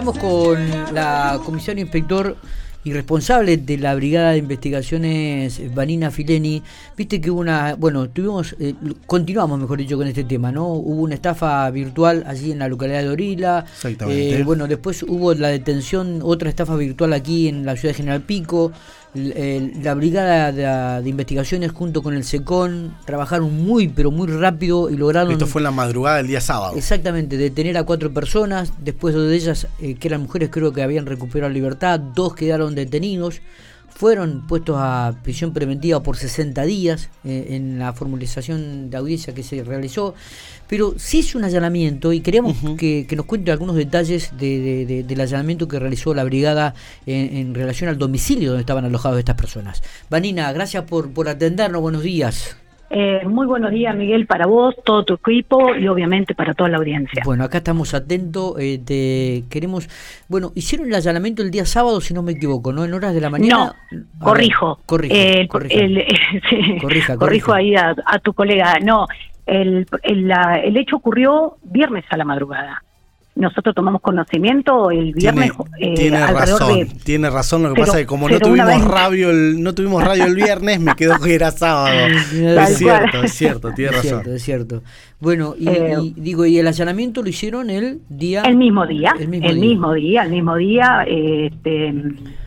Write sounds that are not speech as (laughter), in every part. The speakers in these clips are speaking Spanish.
Estamos con la comisión inspector y responsable de la Brigada de Investigaciones, Vanina Fileni. Viste que hubo una, bueno, tuvimos, eh, continuamos mejor dicho con este tema, ¿no? Hubo una estafa virtual allí en la localidad de Orila. Exactamente. Eh, bueno, después hubo la detención, otra estafa virtual aquí en la ciudad de General Pico. El- la Brigada de, de Investigaciones junto con el SECON trabajaron muy, pero muy rápido y lograron... Esto fue en la madrugada del día sábado. Exactamente, detener a cuatro personas, después dos de ellas, eh, que eran mujeres, creo que habían recuperado la libertad, dos quedaron detenidos, fueron puestos a prisión preventiva por 60 días eh, en la formalización de audiencia que se realizó, pero se hizo un allanamiento y queríamos que, que nos cuente algunos detalles de- de- de- del allanamiento que realizó la brigada en, en relación al domicilio donde estaban alojados estas personas. Vanina, gracias por, por atendernos, buenos días. Eh, muy buenos días, Miguel, para vos, todo tu equipo y obviamente para toda la audiencia. Bueno, acá estamos atentos. eh, te queremos. Bueno, hicieron el allanamiento el día sábado, si no me equivoco, ¿no? En horas de la mañana. no, corrijo. ver, corrija, El- corrija. el- (laughs) sí, Corrija, corrijo ahí a, a tu colega. No, el, el, la- el hecho ocurrió viernes a la madrugada. Nosotros tomamos conocimiento el viernes. Tiene, eh, tiene razón, de- tiene razón. Lo que Pero- pasa es que como no tuvimos vez- radio el, no tuvimos radio el viernes, me quedó que era sábado. (laughs) Es cierto, es cierto, tiene es razón. cierto, es cierto. Bueno, y, Eh, y digo, y el allanamiento lo hicieron el día. El mismo día, El mismo el día. mismo día, el mismo día. Este,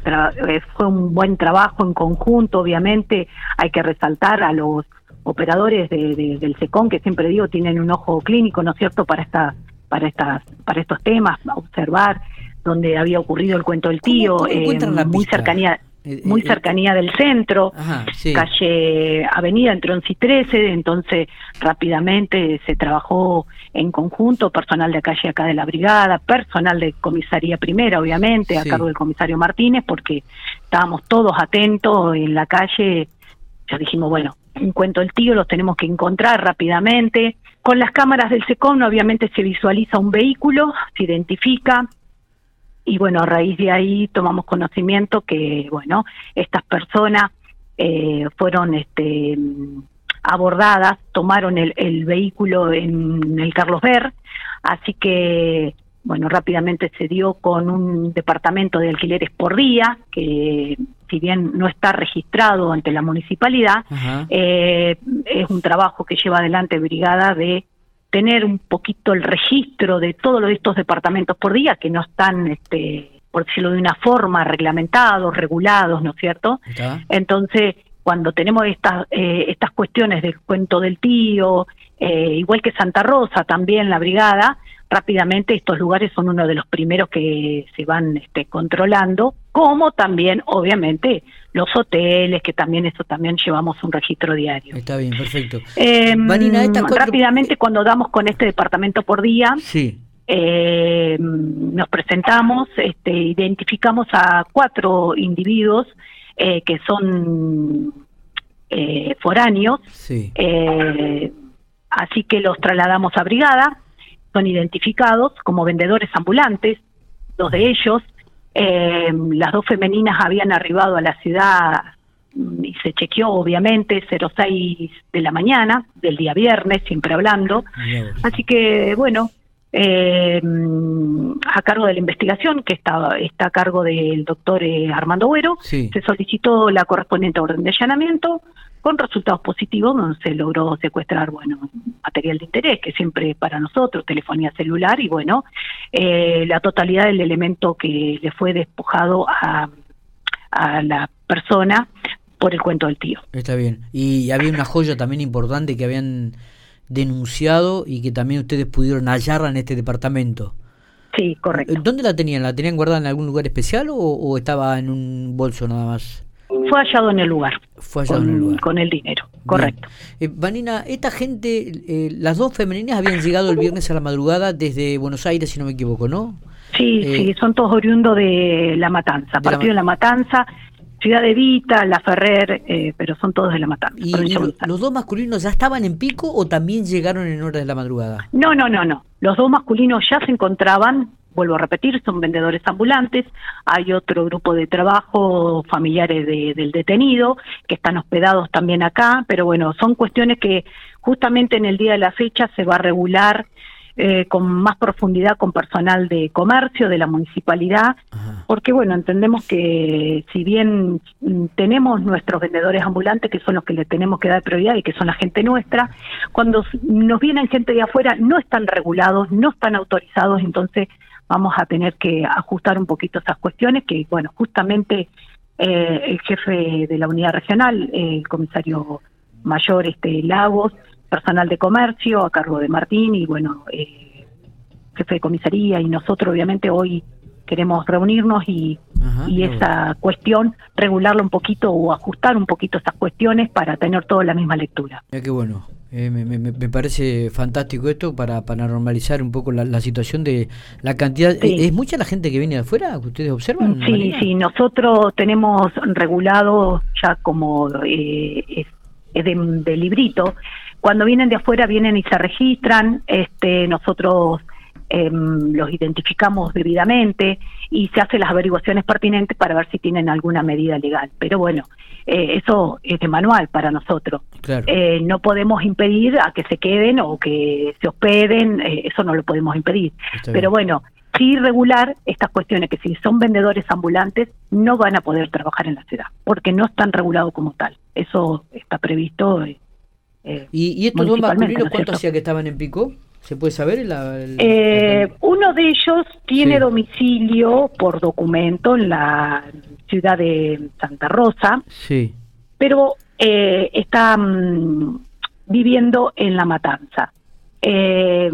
tra- eh, fue un buen trabajo en conjunto, obviamente. Hay que resaltar a los operadores de- de- del SECON que siempre digo tienen un ojo clínico, ¿no es cierto?, para esta, para estas, para estos temas, observar dónde había ocurrido el cuento del ¿Cómo- tío, cómo eh, muy cercanía, Eh, muy eh, cercanía del centro Ajá, sí. calle Avenida entre 11 y 13, entonces rápidamente se trabajó en conjunto, personal de calle acá de la brigada, personal de comisaría primera, obviamente, a Sí. cargo del comisario Martínez, porque estábamos todos atentos en la calle, ya dijimos, bueno, un cuento del tío, los tenemos que encontrar rápidamente. Con las cámaras del SECON obviamente se visualiza un vehículo, se identifica, y bueno, a raíz de ahí tomamos conocimiento que, bueno, estas personas eh, fueron este, abordadas, tomaron el, el vehículo en el Carlos Ver, así que, bueno, rápidamente se dio con un departamento de alquileres por día, que si bien no está registrado ante la municipalidad, eh, es un trabajo que lleva adelante Brigada de tener un poquito el registro de todos estos departamentos por día que no están, este, por decirlo de una forma, reglamentados, regulados, ¿no es cierto? Entonces, cuando tenemos estas eh, estas cuestiones del cuento del tío, eh, igual que Santa Rosa, también la brigada, rápidamente estos lugares son uno de los primeros que se van este, controlando, como también, obviamente, los hoteles, que también eso también llevamos un registro diario. Está bien, perfecto. Eh, Vanina, estas cuatro- Rápidamente, cuando damos con este departamento por día, Sí. eh, nos presentamos, este, identificamos a cuatro individuos eh, que son eh, foráneos, Sí. eh, así que los trasladamos a brigada, son identificados como vendedores ambulantes, dos de ellos, eh, las dos femeninas habían arribado a la ciudad mm, y se chequeó obviamente 06 de la mañana del día viernes, siempre hablando. Así que, bueno, eh, a cargo de la investigación, que está, está a cargo del doctor eh, Armando Güero, Sí. se solicitó la correspondiente orden de allanamiento con resultados positivos, donde se logró secuestrar, bueno, material de interés, que siempre para nosotros, telefonía celular, y bueno, eh, la totalidad del elemento que le fue despojado a, a la persona por el cuento del tío. Está bien. Y había una joya también importante que habían denunciado y que también ustedes pudieron hallarla en este departamento. Sí, correcto. ¿Dónde la tenían? ¿La tenían guardada en algún lugar especial o, o estaba en un bolso nada más? Fue hallado en el lugar. Fue hallado con, en el lugar. con el dinero, correcto. Eh, Vanina, esta gente, eh, las dos femeninas habían llegado el viernes a la madrugada desde Buenos Aires, si no me equivoco, ¿no? Sí, Eh, sí, son todos oriundos de La Matanza, de La partido de La Matanza, Ciudad de Vita, La Ferrer, eh, pero son todos de La Matanza. ¿Y, lo- los dos masculinos ya estaban en pico o también llegaron en horas de la madrugada? No, no, no, no. Los dos masculinos ya se encontraban, vuelvo a repetir, son vendedores ambulantes. Hay otro grupo de trabajo, familiares de- del detenido, que están hospedados también acá, pero bueno, son cuestiones que justamente en el día de la fecha se va a regular eh, con más profundidad con personal de comercio de la municipalidad, Ajá. porque bueno, entendemos que si bien tenemos nuestros vendedores ambulantes, que son los que le tenemos que dar prioridad y que son la gente nuestra, cuando nos vienen gente de afuera no están regulados, no están autorizados, entonces vamos a tener que ajustar un poquito esas cuestiones que, bueno, justamente eh, el jefe de la unidad regional, el comisario mayor este Lagos, personal de comercio a cargo de Martín y bueno, eh, jefe de comisaría y nosotros obviamente hoy queremos reunirnos y, Ajá, y esa cuestión regularla un poquito o ajustar un poquito esas cuestiones para tener toda la misma lectura. Qué bueno. Eh, me, me- me parece fantástico esto para, para normalizar un poco la, la situación de la cantidad. Sí. ¿Es mucha la gente que viene de afuera que ustedes observan? Sí, sí, nosotros tenemos regulado ya como eh, es, es de, de librito. Cuando vienen de afuera vienen y se registran, este, nosotros em, los identificamos debidamente y se hacen las averiguaciones pertinentes para ver si tienen alguna medida legal. Pero bueno, eh, eso es de manual para nosotros. Claro. Eh, no podemos impedir a que se queden o que se hospeden, eh, eso no lo podemos impedir. Pero bueno, sí regular estas cuestiones que si son vendedores ambulantes no van a poder trabajar en la ciudad porque no están regulados como tal. Eso está previsto. eh, eh, ¿Y, y estos dos masculinos ¿no cuánto hacía que estaban en Pico? ¿Se puede saber? La, el- Eh, uno de ellos tiene Sí. domicilio por documento en la ciudad de Santa Rosa, Sí. pero eh, está mm, viviendo en La Matanza. Eh,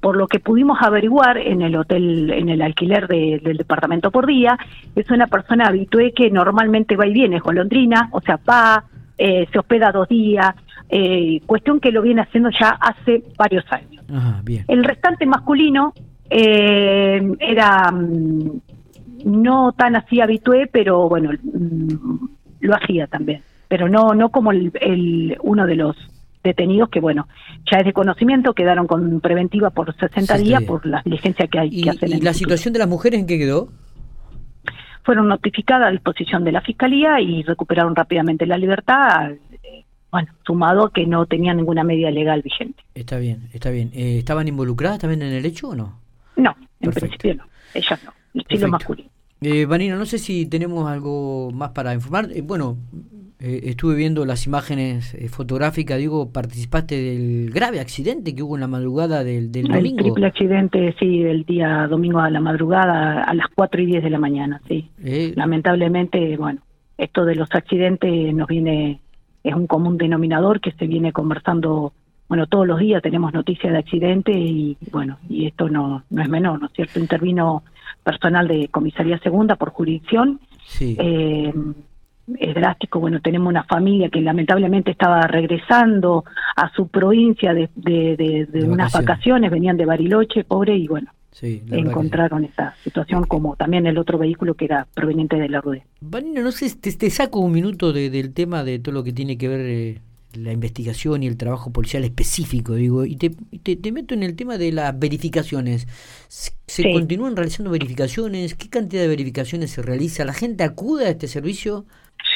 por lo que pudimos averiguar en el hotel, en el alquiler de- del departamento por día, es una persona habitué que normalmente va y viene, es golondrina, o sea, va, eh, se hospeda dos días, eh, cuestión que lo viene haciendo ya hace varios años. Ajá, bien. El restante masculino eh, era mm, no tan así habitué, pero bueno, mm, lo hacía también. Pero no no como el, el- uno de los detenidos que, bueno, ya es de conocimiento, quedaron con preventiva por 60 60 días por la diligencia que hay ¿Y, que hacer. y en la situación de las mujeres en qué quedó? Fueron notificadas a disposición de la Fiscalía y recuperaron rápidamente la libertad, eh, bueno, sumado que no tenían ninguna medida legal vigente. Está bien, está bien. Eh, ¿Estaban involucradas también en el hecho o no? No, en Perfecto. principio no, ellas no, sí Perfecto. lo masculino. Eh, Vanina, no sé si tenemos algo más para informar. Eh, bueno, eh, estuve viendo las imágenes eh, fotográficas, digo, participaste del grave accidente que hubo en la madrugada del, del El domingo. triple accidente, sí, el día domingo a la madrugada a las 4 y 10 de la mañana, sí. Eh, Lamentablemente, bueno, esto de los accidentes nos viene, es un común denominador que se viene conversando, bueno, todos los días tenemos noticias de accidentes y bueno, y esto no, no es menor, ¿no es cierto? Intervino personal de comisaría segunda por jurisdicción. sí. Es drástico, bueno, tenemos una familia que lamentablemente estaba regresando a su provincia de, de, de- unas vacaciones. vacaciones, venían de Bariloche, pobre, y bueno, sí, que encontraron esa situación como también el otro vehículo que era proveniente de la RUDE. Vanina, no sé, te, te saco un minuto de- del tema de todo lo que tiene que ver eh, la investigación y el trabajo policial específico, digo, y te, te, te meto en el tema de las verificaciones. ¿Se, se Sí. continúan realizando verificaciones? ¿Qué cantidad de verificaciones se realiza? ¿La gente acude a este servicio?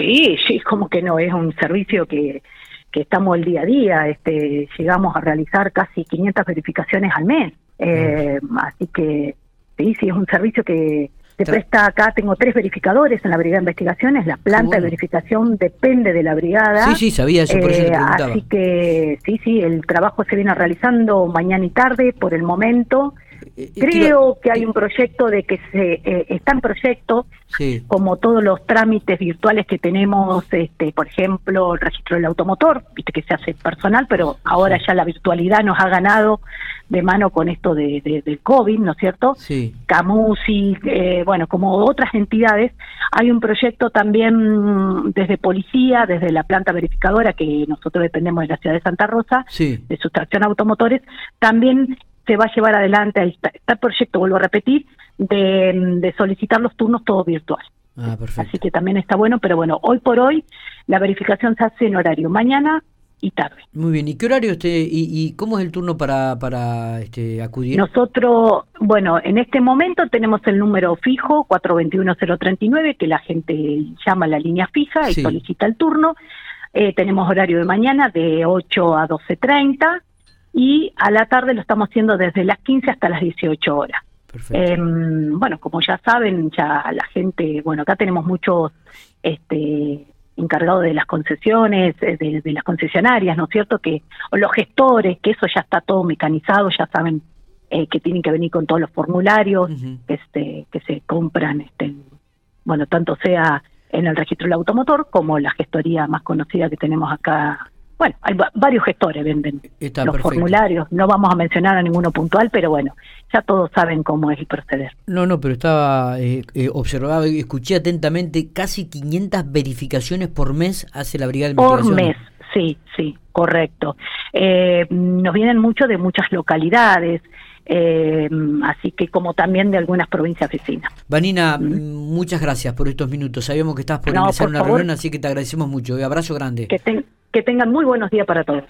Sí, sí, como que no, es un servicio que, que estamos el día a día, este, llegamos a realizar casi 500 verificaciones al mes, eh, así que sí, sí, es un servicio que se presta acá, tengo tres verificadores en la Brigada de Investigaciones, la planta bueno. de verificación depende de la brigada. Sí, sí, sabía eso, por eso te Eh, preguntaba. así que sí, sí, el trabajo se viene realizando mañana y tarde por el momento. Eh, eh, Creo que hay un proyecto de que se eh, está en proyecto Sí, como todos los trámites virtuales que tenemos, este, por ejemplo, el registro del automotor, viste que se hace personal, pero ahora ya la virtualidad nos ha ganado de mano con esto de, de- del COVID, ¿no es cierto? sí. Camusi, eh, bueno, como otras entidades, hay un proyecto también desde policía, desde la planta verificadora, que nosotros dependemos de la ciudad de Santa Rosa, Sí, de sustracción a automotores, también se va a llevar adelante, ahí está, está el proyecto, vuelvo a repetir, de, de solicitar los turnos todo virtual. ah, Así perfecto. que también está bueno, pero bueno, hoy por hoy la verificación se hace en horario mañana y tarde. Muy bien, ¿y qué horario usted, y, y cómo es el turno para, para este, acudir? Nosotros, bueno, en este momento tenemos el número fijo 421-039, que la gente llama a la línea fija y Sí. solicita el turno. Eh, tenemos horario de mañana de 8 a 12.30 y a la tarde lo estamos haciendo desde las 15 hasta las 18 horas. Perfecto. Em, bueno, como ya saben, ya la gente, bueno, acá tenemos muchos este, encargados de las concesiones, eh, de, de las concesionarias, ¿no es cierto? Que o los gestores, que eso ya está todo mecanizado, ya saben eh, que tienen que venir con todos los formularios, Ujú. este, que se compran, este, bueno, tanto sea en el registro del automotor como la gestoría más conocida que tenemos acá. Bueno, hay va- varios gestores venden Está los perfecto. formularios, no vamos a mencionar a ninguno puntual, pero bueno, ya todos saben cómo es el proceder. No, no, pero estaba eh, eh, observado y escuché atentamente casi 500 verificaciones por mes hace la Brigada de Por mes, sí, sí, correcto. Eh, nos vienen mucho de muchas localidades, eh, así que como también de algunas provincias vecinas. Vanina, mm, muchas gracias por estos minutos. Sabíamos que estabas por No, por una favor. reunión, así que te agradecemos mucho. Un abrazo grande. Que, ten- que tengan muy buenos días para todos.